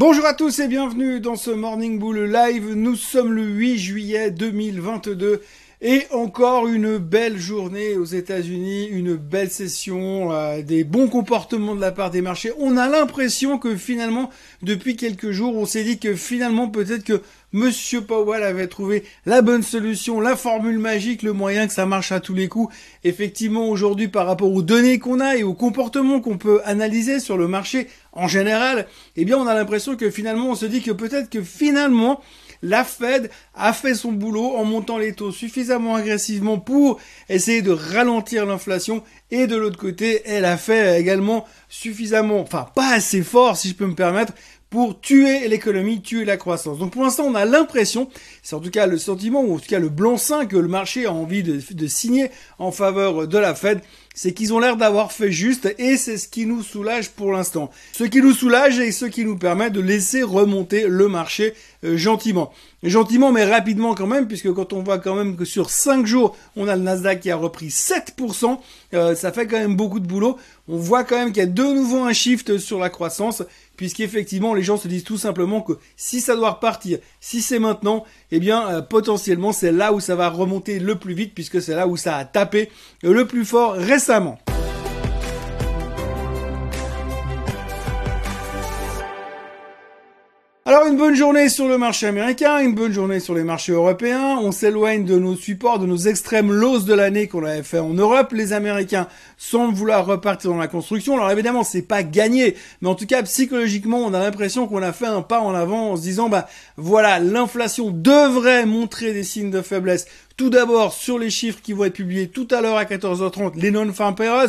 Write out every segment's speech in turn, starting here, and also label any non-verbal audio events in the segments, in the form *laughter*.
Bonjour à tous et bienvenue dans ce Morning Bull Live. Nous sommes le 8 juillet 2022 et encore une belle journée aux États-Unis, une belle session, euh, des bons comportements de la part des marchés. On a l'impression que finalement, depuis quelques jours, on s'est dit que finalement peut-être que Monsieur Powell avait trouvé la bonne solution, la formule magique, le moyen que ça marche à tous les coups. Effectivement, aujourd'hui, par rapport aux données qu'on a et aux comportements qu'on peut analyser sur le marché en général, eh bien, on a l'impression que finalement, on se dit que peut-être que finalement, la Fed a fait son boulot en montant les taux suffisamment agressivement pour essayer de ralentir l'inflation et de l'autre côté, elle a fait également suffisamment, enfin pas assez fort si je peux me permettre, pour tuer l'économie, tuer la croissance. Donc pour l'instant, on a l'impression, c'est en tout cas le sentiment, ou en tout cas le blanc-seing que le marché a envie de, de signer en faveur de la Fed, c'est qu'ils ont l'air d'avoir fait juste et c'est ce qui nous soulage pour l'instant. Ce qui nous soulage et ce qui nous permet de laisser remonter le marché euh, gentiment. Gentiment mais rapidement quand même, puisque quand on voit quand même que sur 5 jours, on a le Nasdaq qui a repris 7%, euh, ça fait quand même beaucoup de boulot. On voit quand même qu'il y a de nouveau un shift sur la croissance, puisqu'effectivement les gens se disent tout simplement que si ça doit repartir, si c'est maintenant, eh bien euh, potentiellement c'est là où ça va remonter le plus vite, puisque c'est là où ça a tapé le plus fort récemment. Alors une bonne journée sur le marché américain, une bonne journée sur les marchés européens. On s'éloigne de nos supports, de nos extrêmes lows de l'année qu'on avait fait en Europe. Les Américains semblent vouloir repartir dans la construction. Alors évidemment, c'est pas gagné, mais en tout cas psychologiquement, on a l'impression qu'on a fait un pas en avant en se disant bah voilà, l'inflation devrait montrer des signes de faiblesse. Tout d'abord sur les chiffres qui vont être publiés tout à l'heure à 14h30, les non-farm payrolls.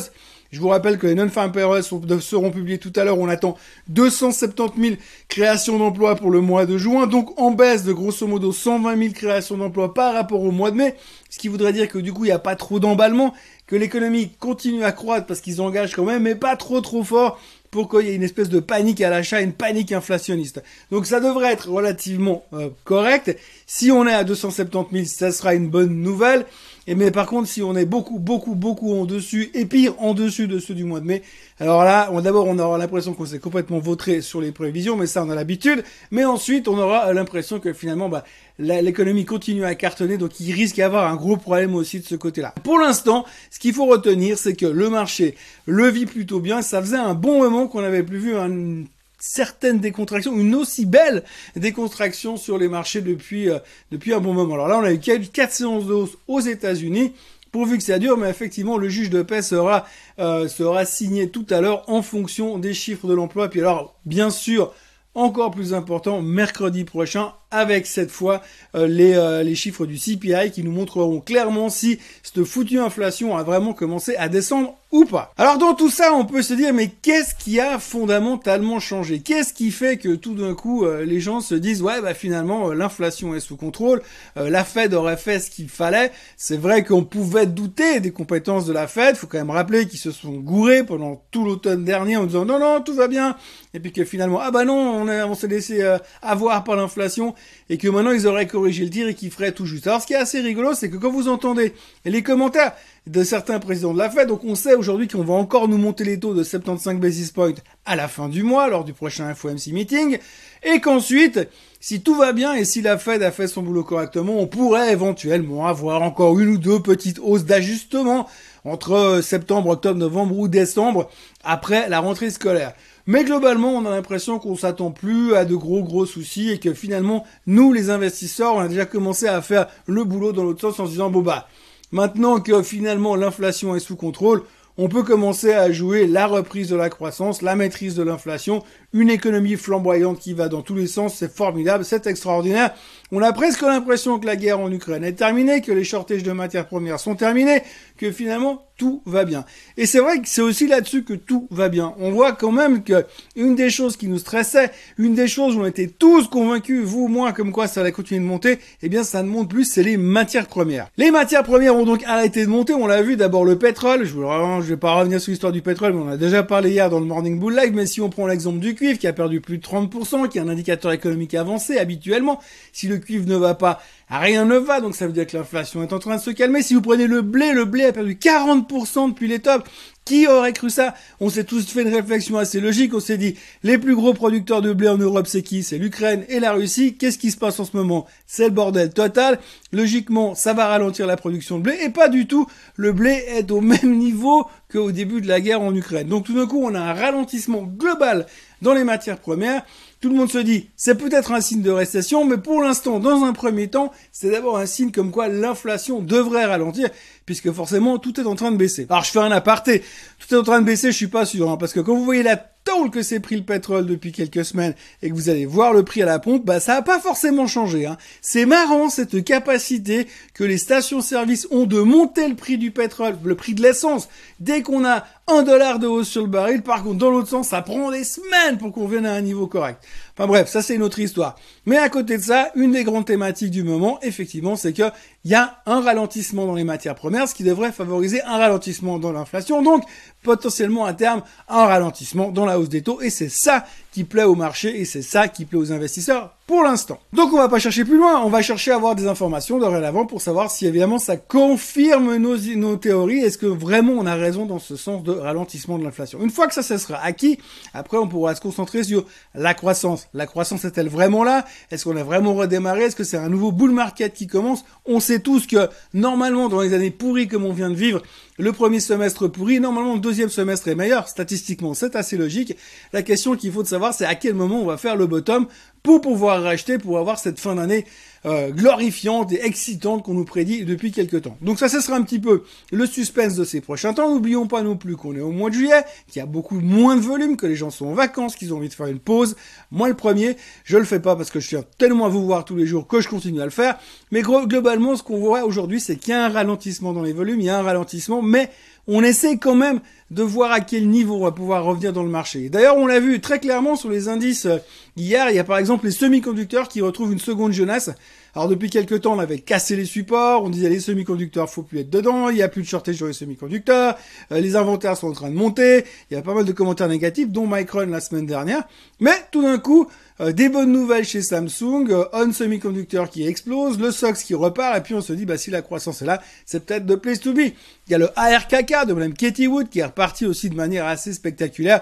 Je vous rappelle que les non-farm payrolls seront publiés tout à l'heure. On attend 270 000 créations d'emplois pour le mois de juin, donc en baisse de grosso modo 120 000 créations d'emplois par rapport au mois de mai, ce qui voudrait dire que du coup il n'y a pas trop d'emballement, que l'économie continue à croître parce qu'ils engagent quand même, mais pas trop trop fort pour qu'il y ait une espèce de panique à l'achat, une panique inflationniste. Donc ça devrait être relativement euh, correct. Si on est à 270 000, ça sera une bonne nouvelle. Et mais par contre, si on est beaucoup, beaucoup, beaucoup en dessus, et pire en dessus de ceux du mois de mai, alors là, d'abord, on aura l'impression qu'on s'est complètement vautré sur les prévisions, mais ça, on a l'habitude. Mais ensuite, on aura l'impression que finalement, bah, l'économie continue à cartonner, donc il risque d'y avoir un gros problème aussi de ce côté-là. Pour l'instant, ce qu'il faut retenir, c'est que le marché le vit plutôt bien. Ça faisait un bon moment qu'on n'avait plus vu un certaines décontractions, une aussi belle décontraction sur les marchés depuis, euh, depuis un bon moment. Alors là, on a eu 4 séances de hausse aux États-Unis. Pourvu que ça dure, mais effectivement, le juge de paix sera, euh, sera signé tout à l'heure en fonction des chiffres de l'emploi. Puis alors, bien sûr, encore plus important, mercredi prochain, avec cette fois euh, les, les chiffres du CPI qui nous montreront clairement si cette foutue inflation a vraiment commencé à descendre ou pas. Alors dans tout ça, on peut se dire mais qu'est-ce qui a fondamentalement changé? Qu'est-ce qui fait que tout d'un coup euh, les gens se disent ouais bah finalement euh, l'inflation est sous contrôle, euh, la Fed aurait fait ce qu'il fallait. C'est vrai qu'on pouvait douter des compétences de la Fed, faut quand même rappeler qu'ils se sont gourés pendant tout l'automne dernier en disant non non tout va bien et puis que finalement ah bah non on, on s'est laissé avoir par l'inflation et que maintenant ils auraient corrigé le tir et qu'ils feraient tout juste. Alors ce qui est assez rigolo c'est que quand vous entendez les commentaires de certains présidents de la Fed. Donc on sait aujourd'hui qu'on va encore nous monter les taux de 75 basis points à la fin du mois, lors du prochain FOMC meeting, et qu'ensuite, si tout va bien et si la Fed a fait son boulot correctement, on pourrait éventuellement avoir encore une ou deux petites hausses d'ajustement entre septembre, octobre, novembre ou décembre après la rentrée scolaire. Mais globalement, on a l'impression qu'on s'attend plus à de gros gros soucis et que finalement, nous les investisseurs, on a déjà commencé à faire le boulot dans l'autre sens en se disant bon bah Maintenant que finalement l'inflation est sous contrôle, on peut commencer à jouer la reprise de la croissance, la maîtrise de l'inflation, une économie flamboyante qui va dans tous les sens, c'est formidable, c'est extraordinaire. On a presque l'impression que la guerre en Ukraine est terminée, que les shortages de matières premières sont terminés, que finalement tout va bien. Et c'est vrai que c'est aussi là-dessus que tout va bien. On voit quand même que une des choses qui nous stressait, une des choses où on était tous convaincus, vous, moi, comme quoi ça allait continuer de monter, eh bien ça ne monte plus, c'est les matières premières. Les matières premières ont donc arrêté de monter, on l'a vu d'abord le pétrole, je ne vais pas revenir sur l'histoire du pétrole, mais on a déjà parlé hier dans le Morning Bull Live, mais si on prend l'exemple du cuivre qui a perdu plus de 30%, qui est un indicateur économique avancé habituellement. Si le cuivre ne va pas, rien ne va, donc ça veut dire que l'inflation est en train de se calmer. Si vous prenez le blé, le blé a perdu 40% depuis les tops. Qui aurait cru ça? On s'est tous fait une réflexion assez logique. On s'est dit, les plus gros producteurs de blé en Europe, c'est qui? C'est l'Ukraine et la Russie. Qu'est-ce qui se passe en ce moment? C'est le bordel total. Logiquement, ça va ralentir la production de blé. Et pas du tout. Le blé est au même *laughs* niveau qu'au début de la guerre en Ukraine. Donc tout d'un coup, on a un ralentissement global dans les matières premières. Tout le monde se dit, c'est peut-être un signe de récession, mais pour l'instant, dans un premier temps, c'est d'abord un signe comme quoi l'inflation devrait ralentir, puisque forcément, tout est en train de baisser. Alors, je fais un aparté. Tout est en train de baisser, je suis pas sûr, hein, parce que quand vous voyez la tôle que s'est pris le pétrole depuis quelques semaines et que vous allez voir le prix à la pompe, bah ça a pas forcément changé. Hein. C'est marrant cette capacité que les stations-service ont de monter le prix du pétrole, le prix de l'essence, dès qu'on a un dollar de hausse sur le baril. Par contre, dans l'autre sens, ça prend des semaines pour qu'on vienne à un niveau correct. Enfin bref, ça c'est une autre histoire. Mais à côté de ça, une des grandes thématiques du moment, effectivement, c'est que il y a un ralentissement dans les matières premières, ce qui devrait favoriser un ralentissement dans l'inflation, donc potentiellement à terme un ralentissement dans la hausse des taux. Et c'est ça qui plaît au marché et c'est ça qui plaît aux investisseurs pour l'instant. Donc on va pas chercher plus loin, on va chercher à avoir des informations dorénavant pour savoir si évidemment ça confirme nos, nos théories, est-ce que vraiment on a raison dans ce sens de ralentissement de l'inflation? Une fois que ça, ça sera acquis, après on pourra se concentrer sur la croissance. La croissance est-elle vraiment là? Est-ce qu'on a vraiment redémarré? Est-ce que c'est un nouveau bull market qui commence? On sait tous que normalement dans les années pourries comme on vient de vivre, le premier semestre pourri, normalement le deuxième semestre est meilleur, statistiquement c'est assez logique. La question qu'il faut savoir c'est à quel moment on va faire le bottom pour pouvoir racheter, pour avoir cette fin d'année euh, glorifiante et excitante qu'on nous prédit depuis quelques temps. Donc ça, ce sera un petit peu le suspense de ces prochains temps. N'oublions pas non plus qu'on est au mois de juillet, qu'il y a beaucoup moins de volume, que les gens sont en vacances, qu'ils ont envie de faire une pause. Moi, le premier, je le fais pas parce que je tiens tellement à vous voir tous les jours que je continue à le faire. Mais globalement, ce qu'on voit aujourd'hui, c'est qu'il y a un ralentissement dans les volumes, il y a un ralentissement, mais on essaie quand même de voir à quel niveau on va pouvoir revenir dans le marché. D'ailleurs, on l'a vu très clairement sur les indices euh, hier. Il y a par exemple les semi-conducteurs qui retrouvent une seconde jeunesse. Alors depuis quelques temps, on avait cassé les supports, on disait les semi-conducteurs, faut plus être dedans, il y a plus de shortage sur les semi-conducteurs, euh, les inventaires sont en train de monter, il y a pas mal de commentaires négatifs, dont Micron la semaine dernière. Mais tout d'un coup, euh, des bonnes nouvelles chez Samsung, On Semiconductor qui explose, le SOX qui repart, et puis on se dit, bah si la croissance est là, c'est peut-être the place to be. Il y a le ARKK de Mme Katie Wood qui est reparti aussi de manière assez spectaculaire.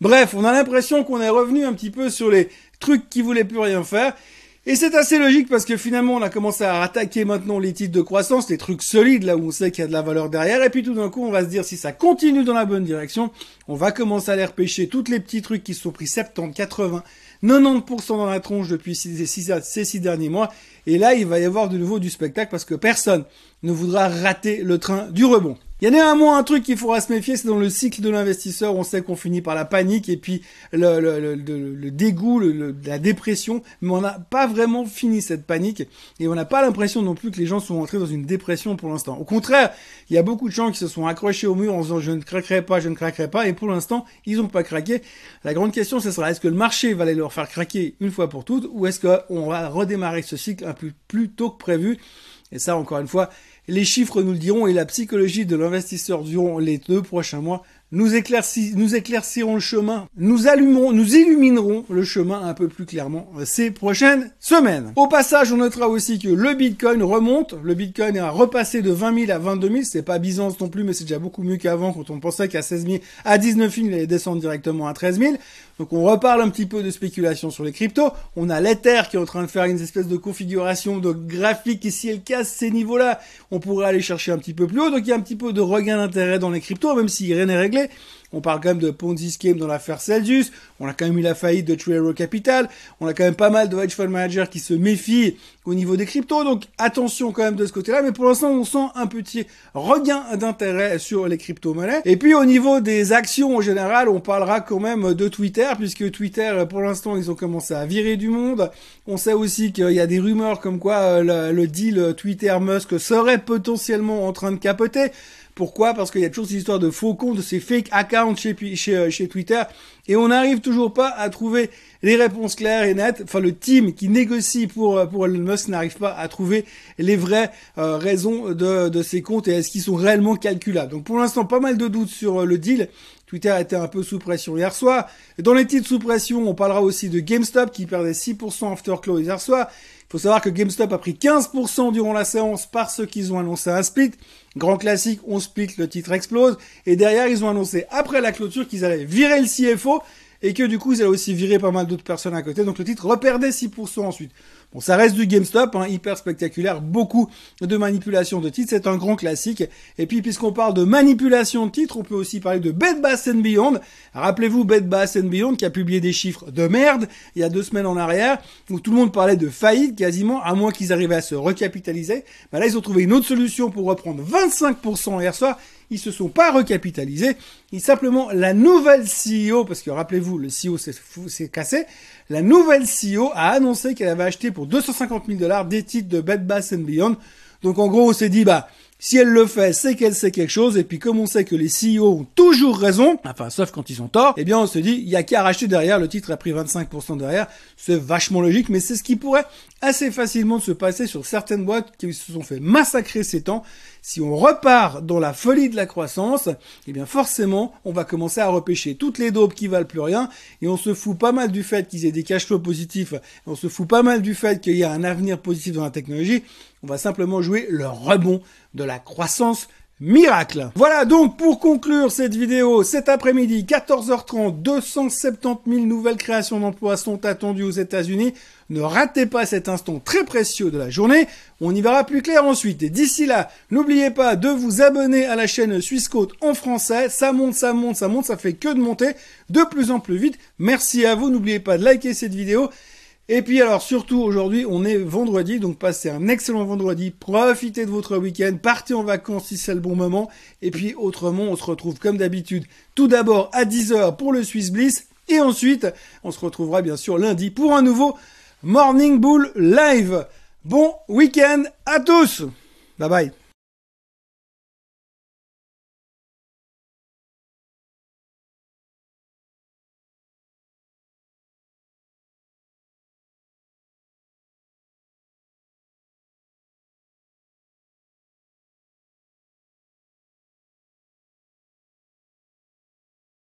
Bref, on a l'impression qu'on est revenu un petit peu sur les trucs qui voulaient plus rien faire. Et c'est assez logique parce que finalement on a commencé à attaquer maintenant les titres de croissance, les trucs solides là où on sait qu'il y a de la valeur derrière. Et puis tout d'un coup on va se dire si ça continue dans la bonne direction, on va commencer à aller repêcher toutes les petits trucs qui se sont pris 70, 80, 90% dans la tronche depuis ces six, derniers mois. Et là, il va y avoir de nouveau du spectacle parce que personne ne voudra rater le train du rebond. Il y a néanmoins un truc qu'il faudra se méfier, c'est dans le cycle de l'investisseur, on sait qu'on finit par la panique et puis le, le, le, le dégoût, la dépression, mais on n'a pas vraiment fini cette panique et on n'a pas l'impression non plus que les gens sont entrés dans une dépression pour l'instant. Au contraire, il y a beaucoup de gens qui se sont accrochés au mur en disant je ne craquerai pas, je ne craquerai pas et pour l'instant, ils n'ont pas craqué. La grande question, ce sera est-ce que le marché va aller leur faire craquer une fois pour toutes ou est-ce qu'on va redémarrer ce cycle un peu plus tôt que prévu? Et ça, encore une fois, les chiffres nous le diront et la psychologie de l'investisseur durant les deux prochains mois nous, éclaircirons le chemin, nous allumerons, nous illuminerons le chemin un peu plus clairement ces prochaines semaines. Au passage, on notera aussi que le Bitcoin remonte. Le Bitcoin a repassé de 20 000 à 22 000. C'est pas Byzance non plus, mais c'est déjà beaucoup mieux qu'avant quand on pensait qu'à 16 000, à 19 000, il allait descendre directement à 13 000. Donc on reparle un petit peu de spéculation sur les cryptos. On a l'Ether qui est en train de faire une espèce de configuration de graphique et si elle casse ces niveaux-là, on pourrait aller chercher un petit peu plus haut. Donc il y a un petit peu de regain d'intérêt dans les cryptos, même si rien n'est réglé on parle quand même de Ponzi Scheme dans l'affaire Celsius. On a quand même eu la faillite de True Capital. On a quand même pas mal de hedge fund managers qui se méfient au niveau des cryptos. Donc attention quand même de ce côté-là. Mais pour l'instant, on sent un petit regain d'intérêt sur les crypto-monnaies. Et puis au niveau des actions en général, on parlera quand même de Twitter puisque Twitter, pour l'instant, ils ont commencé à virer du monde. On sait aussi qu'il y a des rumeurs comme quoi euh, le, le deal Twitter-Musk serait potentiellement en train de capoter. Pourquoi? Parce qu'il y a toujours cette histoire de faux comptes, de ces fake accounts euh, chez Twitter, et on n'arrive toujours pas à trouver les réponses claires et nettes. Enfin, le team qui négocie pour, euh, pour Elon Musk n'arrive pas à trouver les vraies euh, raisons de, de ces comptes et est-ce qu'ils sont réellement calculables? Donc pour l'instant, pas mal de doutes sur le deal. Twitter était un peu sous pression hier soir. Dans les titres sous pression, on parlera aussi de GameStop qui perdait 6% after close hier soir. Faut savoir que GameStop a pris 15% durant la séance parce qu'ils ont annoncé un split. Grand classique, on split, le titre explose. Et derrière, ils ont annoncé après la clôture qu'ils allaient virer le CFO et que du coup, ils allaient aussi virer pas mal d'autres personnes à côté. Donc le titre reperdait 6% ensuite. Bon, ça reste du GameStop, hein, hyper spectaculaire, beaucoup de manipulation de titres, c'est un grand classique. Et puis, puisqu'on parle de manipulation de titres, on peut aussi parler de Bed Bath Beyond. Rappelez-vous Bed Bath Beyond qui a publié des chiffres de merde il y a deux semaines en arrière, où tout le monde parlait de faillite quasiment, à moins qu'ils arrivaient à se recapitaliser. Ben là, ils ont trouvé une autre solution pour reprendre 25% hier soir ils se sont pas recapitalisés. Ils simplement la nouvelle CEO, parce que rappelez-vous, le CEO s'est cassé. La nouvelle CEO a annoncé qu'elle avait acheté pour 250 000 dollars des titres de Bed Bath Beyond. Donc en gros, on s'est dit, bah, si elle le fait, c'est qu'elle sait quelque chose. Et puis comme on sait que les CEO ont toujours raison, enfin sauf quand ils ont tort, eh bien on se dit, il y a qu'à racheter derrière. Le titre a pris 25% derrière. C'est vachement logique, mais c'est ce qui pourrait assez facilement se passer sur certaines boîtes qui se sont fait massacrer ces temps. Si on repart dans la folie de la croissance, eh bien forcément, on va commencer à repêcher toutes les daubes qui valent plus rien. Et on se fout pas mal du fait qu'ils aient des cash flows positifs. On se fout pas mal du fait qu'il y a un avenir positif dans la technologie. On va simplement jouer le rebond de la croissance miracle. Voilà donc pour conclure cette vidéo, cet après-midi, 14h30, 270 000 nouvelles créations d'emplois sont attendues aux États-Unis. Ne ratez pas cet instant très précieux de la journée. On y verra plus clair ensuite. Et d'ici là, n'oubliez pas de vous abonner à la chaîne Suisse Côte en français. Ça monte, ça monte, ça monte, ça fait que de monter de plus en plus vite. Merci à vous. N'oubliez pas de liker cette vidéo. Et puis alors surtout aujourd'hui on est vendredi, donc passez un excellent vendredi, profitez de votre week-end, partez en vacances si c'est le bon moment, et puis autrement on se retrouve comme d'habitude tout d'abord à 10h pour le Swiss Bliss, et ensuite on se retrouvera bien sûr lundi pour un nouveau Morning Bull Live. Bon week-end à tous. Bye bye